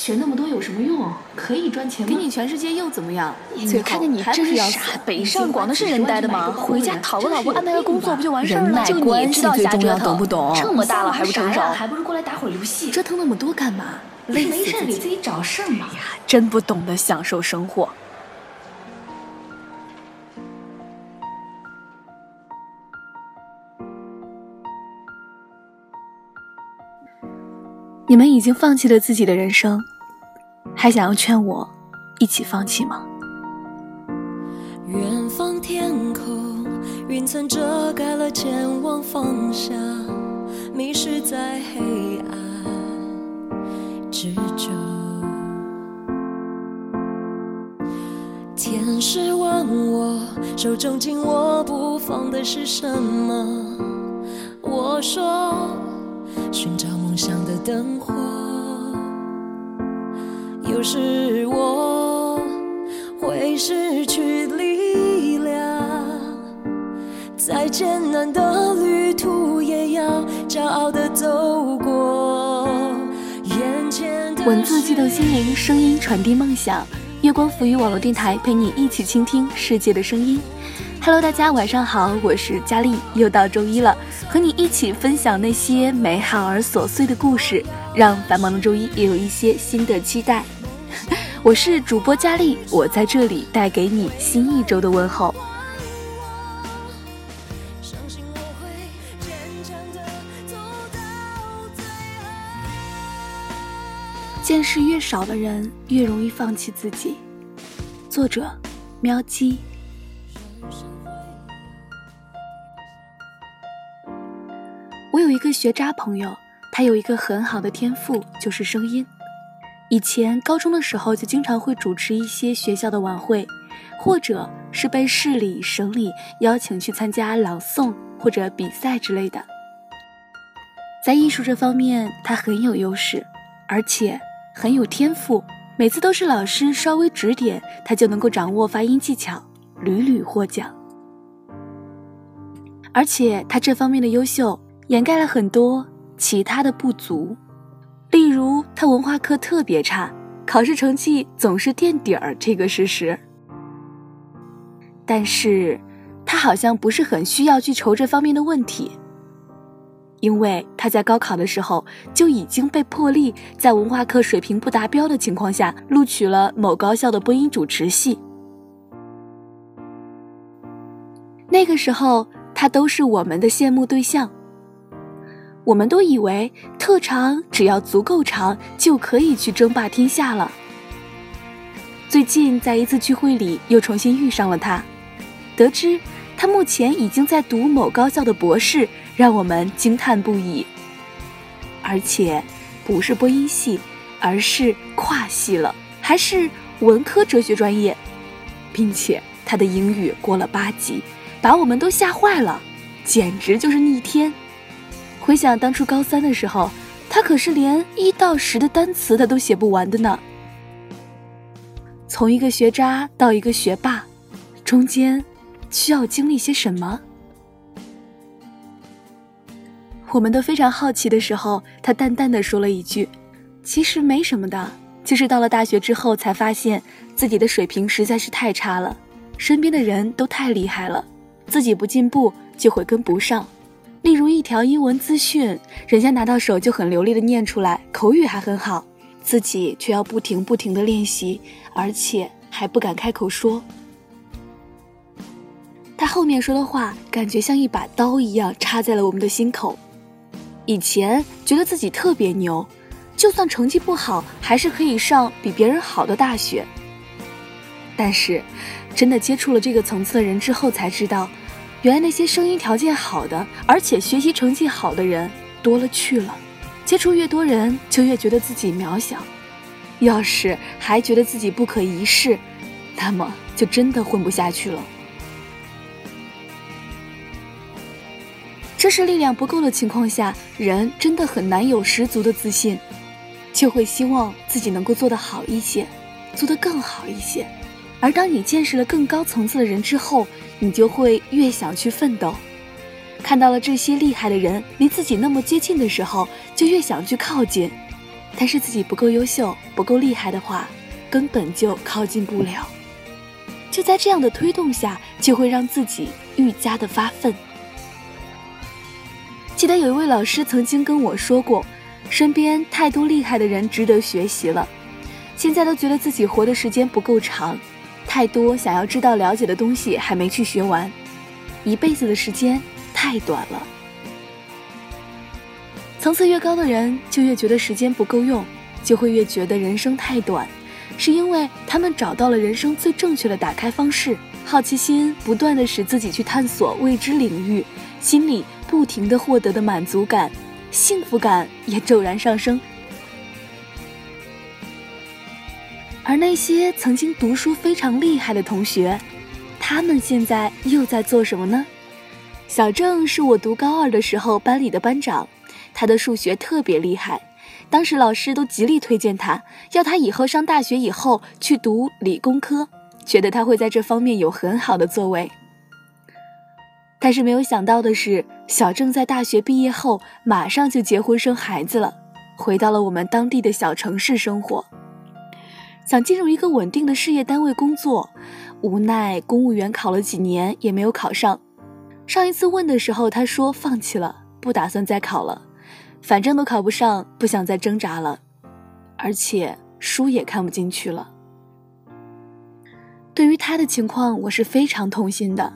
学那么多有什么用？可以赚钱吗？给你全世界又怎么样？你看看你真是傻，北上广的是人呆的吗？回家讨个老婆，安排个工作不就完事儿了？就你知道瞎折腾，懂不懂？这么大了还不成熟？还不如过来打会儿游戏。折腾那么多干嘛？累没事给自己找事儿嘛。呀，真不懂得享受生活。你们已经放弃了自己的人生，还想要劝我一起放弃吗？远方天空，云层遮盖了前往方向，迷失在黑暗之中。天使问我，手中紧握不放的是什么？我说，寻找。梦想的灯火，有时我会失去力量，再艰难的旅途也要骄傲的走过。眼前文字激动心灵，声音传递梦想。月光浮语网络电台陪你一起倾听世界的声音。Hello，大家晚上好，我是佳丽，又到周一了，和你一起分享那些美好而琐碎的故事，让繁忙的周一也有一些新的期待。我是主播佳丽，我在这里带给你新一周的问候。见识越少的人，越容易放弃自己。作者：喵姬。我有一个学渣朋友，他有一个很好的天赋，就是声音。以前高中的时候，就经常会主持一些学校的晚会，或者是被市里、省里邀请去参加朗诵或者比赛之类的。在艺术这方面，他很有优势，而且。很有天赋，每次都是老师稍微指点，他就能够掌握发音技巧，屡屡获奖。而且他这方面的优秀掩盖了很多其他的不足，例如他文化课特别差，考试成绩总是垫底儿这个事实。但是，他好像不是很需要去愁这方面的问题。因为他在高考的时候就已经被破例在文化课水平不达标的情况下录取了某高校的播音主持系。那个时候他都是我们的羡慕对象。我们都以为特长只要足够长就可以去争霸天下了。最近在一次聚会里又重新遇上了他，得知他目前已经在读某高校的博士。让我们惊叹不已，而且不是播音系，而是跨系了，还是文科哲学专业，并且他的英语过了八级，把我们都吓坏了，简直就是逆天。回想当初高三的时候，他可是连一到十的单词他都写不完的呢。从一个学渣到一个学霸，中间需要经历些什么？我们都非常好奇的时候，他淡淡的说了一句：“其实没什么的，就是到了大学之后才发现自己的水平实在是太差了，身边的人都太厉害了，自己不进步就会跟不上。例如一条英文资讯，人家拿到手就很流利的念出来，口语还很好，自己却要不停不停的练习，而且还不敢开口说。”他后面说的话，感觉像一把刀一样插在了我们的心口。以前觉得自己特别牛，就算成绩不好，还是可以上比别人好的大学。但是，真的接触了这个层次的人之后，才知道，原来那些声音条件好的，而且学习成绩好的人多了去了。接触越多人，就越觉得自己渺小。要是还觉得自己不可一世，那么就真的混不下去了。知识力量不够的情况下，人真的很难有十足的自信，就会希望自己能够做得好一些，做得更好一些。而当你见识了更高层次的人之后，你就会越想去奋斗。看到了这些厉害的人离自己那么接近的时候，就越想去靠近。但是自己不够优秀、不够厉害的话，根本就靠近不了。就在这样的推动下，就会让自己愈加的发奋。记得有一位老师曾经跟我说过，身边太多厉害的人值得学习了，现在都觉得自己活的时间不够长，太多想要知道了解的东西还没去学完，一辈子的时间太短了。层次越高的人，就越觉得时间不够用，就会越觉得人生太短，是因为他们找到了人生最正确的打开方式。好奇心不断的使自己去探索未知领域，心里不停的获得的满足感、幸福感也骤然上升。而那些曾经读书非常厉害的同学，他们现在又在做什么呢？小郑是我读高二的时候班里的班长。他的数学特别厉害，当时老师都极力推荐他，要他以后上大学以后去读理工科，觉得他会在这方面有很好的作为。但是没有想到的是，小郑在大学毕业后马上就结婚生孩子了，回到了我们当地的小城市生活，想进入一个稳定的事业单位工作，无奈公务员考了几年也没有考上。上一次问的时候，他说放弃了，不打算再考了。反正都考不上，不想再挣扎了，而且书也看不进去了。对于他的情况，我是非常痛心的。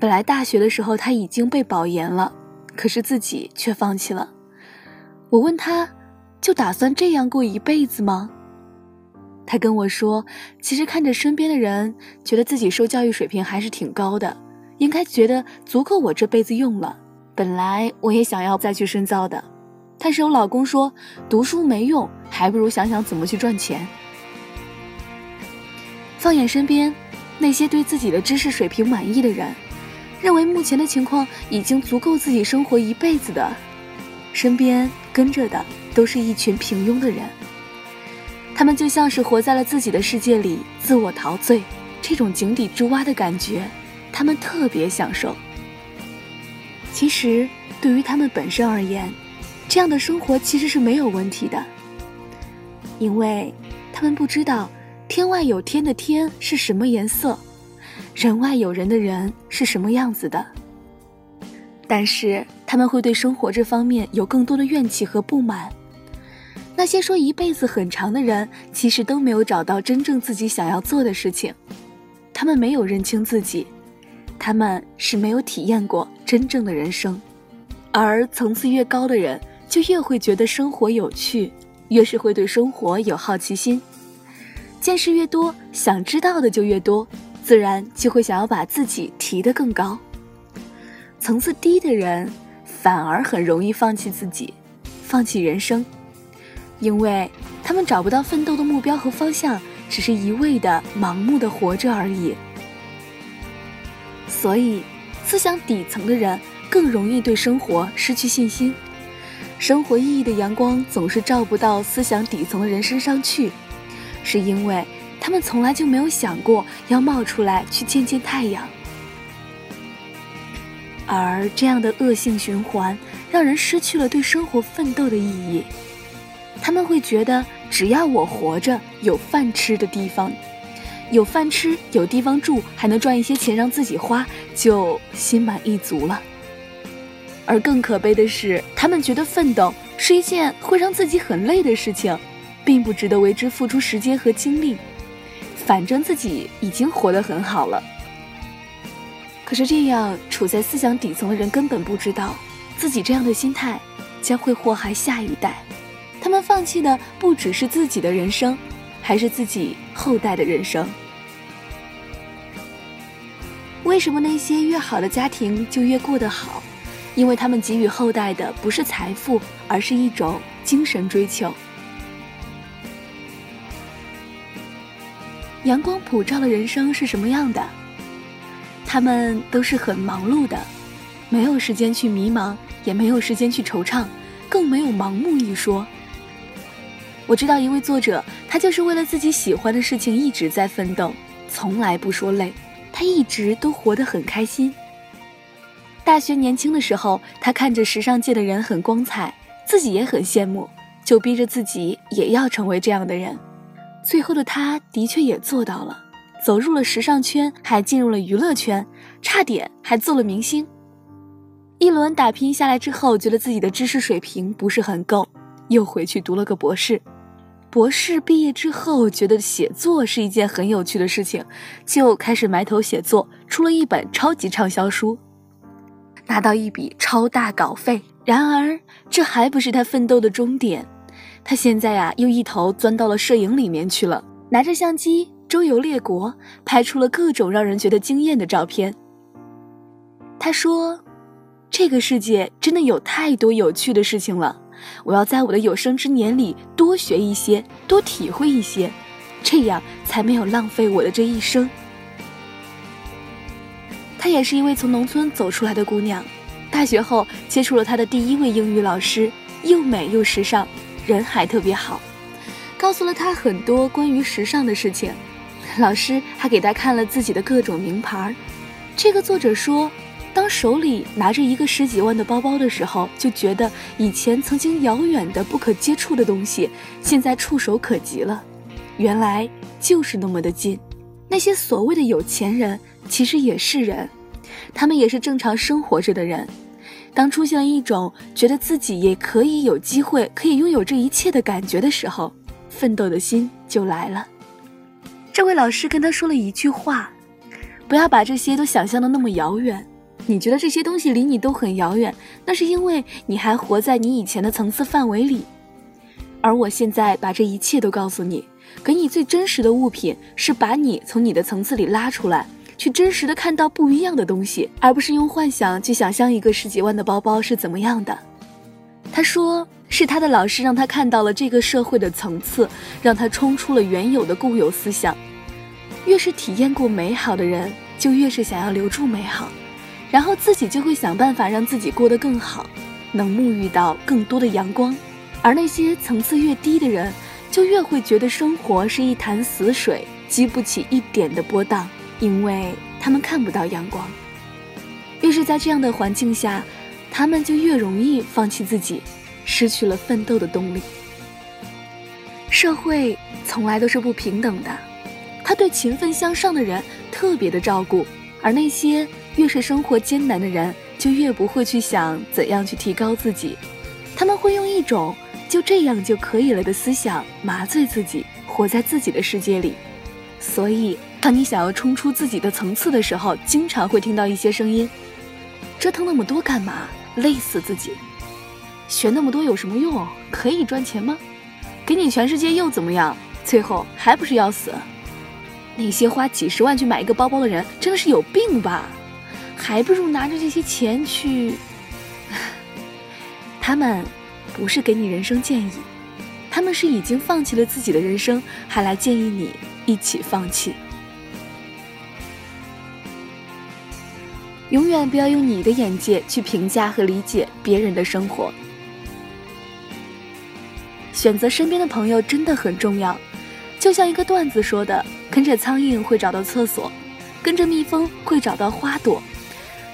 本来大学的时候他已经被保研了，可是自己却放弃了。我问他，就打算这样过一辈子吗？他跟我说，其实看着身边的人，觉得自己受教育水平还是挺高的，应该觉得足够我这辈子用了。本来我也想要再去深造的，但是我老公说读书没用，还不如想想怎么去赚钱。放眼身边，那些对自己的知识水平满意的人，认为目前的情况已经足够自己生活一辈子的，身边跟着的都是一群平庸的人。他们就像是活在了自己的世界里，自我陶醉，这种井底之蛙的感觉，他们特别享受。其实，对于他们本身而言，这样的生活其实是没有问题的，因为他们不知道天外有天的天是什么颜色，人外有人的人是什么样子的。但是他们会对生活这方面有更多的怨气和不满。那些说一辈子很长的人，其实都没有找到真正自己想要做的事情，他们没有认清自己。他们是没有体验过真正的人生，而层次越高的人，就越会觉得生活有趣，越是会对生活有好奇心，见识越多，想知道的就越多，自然就会想要把自己提得更高。层次低的人，反而很容易放弃自己，放弃人生，因为他们找不到奋斗的目标和方向，只是一味的盲目的活着而已。所以，思想底层的人更容易对生活失去信心。生活意义的阳光总是照不到思想底层的人身上去，是因为他们从来就没有想过要冒出来去见见太阳。而这样的恶性循环，让人失去了对生活奋斗的意义。他们会觉得，只要我活着，有饭吃的地方。有饭吃，有地方住，还能赚一些钱让自己花，就心满意足了。而更可悲的是，他们觉得奋斗是一件会让自己很累的事情，并不值得为之付出时间和精力。反正自己已经活得很好了。可是这样处在思想底层的人根本不知道，自己这样的心态将会祸害下一代。他们放弃的不只是自己的人生。还是自己后代的人生。为什么那些越好的家庭就越过得好？因为他们给予后代的不是财富，而是一种精神追求。阳光普照的人生是什么样的？他们都是很忙碌的，没有时间去迷茫，也没有时间去惆怅，更没有盲目一说。我知道一位作者，他就是为了自己喜欢的事情一直在奋斗，从来不说累。他一直都活得很开心。大学年轻的时候，他看着时尚界的人很光彩，自己也很羡慕，就逼着自己也要成为这样的人。最后的他的确也做到了，走入了时尚圈，还进入了娱乐圈，差点还做了明星。一轮打拼下来之后，觉得自己的知识水平不是很够，又回去读了个博士。博士毕业之后，觉得写作是一件很有趣的事情，就开始埋头写作，出了一本超级畅销书，拿到一笔超大稿费。然而，这还不是他奋斗的终点。他现在呀，又一头钻到了摄影里面去了，拿着相机周游列国，拍出了各种让人觉得惊艳的照片。他说。这个世界真的有太多有趣的事情了，我要在我的有生之年里多学一些，多体会一些，这样才没有浪费我的这一生。她也是一位从农村走出来的姑娘，大学后接触了她的第一位英语老师，又美又时尚，人还特别好，告诉了她很多关于时尚的事情。老师还给她看了自己的各种名牌。这个作者说。当手里拿着一个十几万的包包的时候，就觉得以前曾经遥远的不可接触的东西，现在触手可及了。原来就是那么的近。那些所谓的有钱人，其实也是人，他们也是正常生活着的人。当出现了一种觉得自己也可以有机会可以拥有这一切的感觉的时候，奋斗的心就来了。这位老师跟他说了一句话：不要把这些都想象的那么遥远。你觉得这些东西离你都很遥远，那是因为你还活在你以前的层次范围里。而我现在把这一切都告诉你，给你最真实的物品，是把你从你的层次里拉出来，去真实的看到不一样的东西，而不是用幻想去想象一个十几万的包包是怎么样的。他说，是他的老师让他看到了这个社会的层次，让他冲出了原有的固有思想。越是体验过美好的人，就越是想要留住美好。然后自己就会想办法让自己过得更好，能沐浴到更多的阳光，而那些层次越低的人，就越会觉得生活是一潭死水，激不起一点的波荡，因为他们看不到阳光。越是在这样的环境下，他们就越容易放弃自己，失去了奋斗的动力。社会从来都是不平等的，他对勤奋向上的人特别的照顾，而那些。越是生活艰难的人，就越不会去想怎样去提高自己，他们会用一种就这样就可以了的思想麻醉自己，活在自己的世界里。所以，当你想要冲出自己的层次的时候，经常会听到一些声音：折腾那么多干嘛？累死自己！学那么多有什么用？可以赚钱吗？给你全世界又怎么样？最后还不是要死？那些花几十万去买一个包包的人，真的是有病吧？还不如拿着这些钱去。他们不是给你人生建议，他们是已经放弃了自己的人生，还来建议你一起放弃。永远不要用你的眼界去评价和理解别人的生活。选择身边的朋友真的很重要，就像一个段子说的：“跟着苍蝇会找到厕所，跟着蜜蜂会找到花朵。”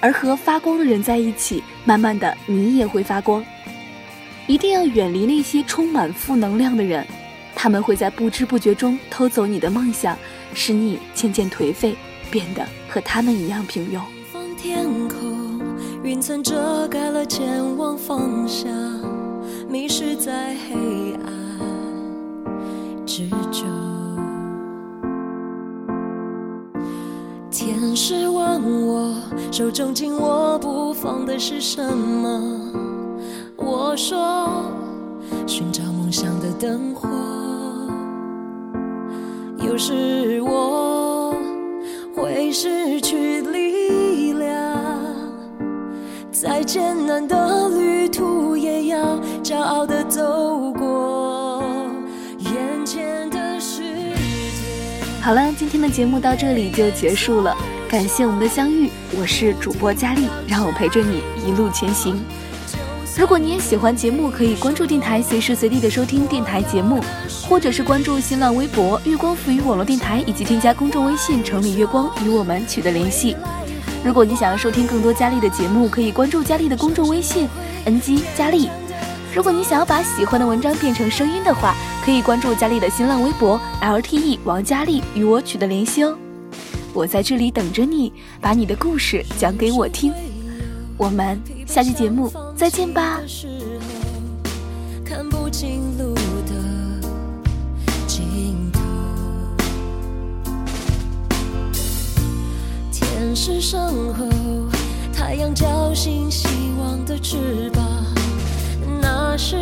而和发光的人在一起，慢慢的你也会发光。一定要远离那些充满负能量的人，他们会在不知不觉中偷走你的梦想，使你渐渐颓废，变得和他们一样平庸。天空，云层遮盖了前往方向，迷失在黑暗之中。天使我问我，手中紧握不放的是什么？我说，寻找梦想的灯火。有时我会失去力量，再艰难的旅途也要骄傲的走过。眼前的。好了，今天的节目到这里就结束了，感谢我们的相遇，我是主播佳丽，让我陪着你一路前行。如果你也喜欢节目，可以关注电台，随时随地的收听电台节目，或者是关注新浪微博“月光赋予网络电台”，以及添加公众微信“城里月光”与我们取得联系。如果你想要收听更多佳丽的节目，可以关注佳丽的公众微信 “ng 佳丽”。如果你想要把喜欢的文章变成声音的话，可以关注佳丽的新浪微博 LTE 王佳丽，与我取得联系哦。我在这里等着你，把你的故事讲给我听。我们下期节目再见吧。看不清路的尽头，天使身后，太阳叫醒希望的翅膀，那是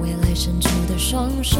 未来伸出的双手，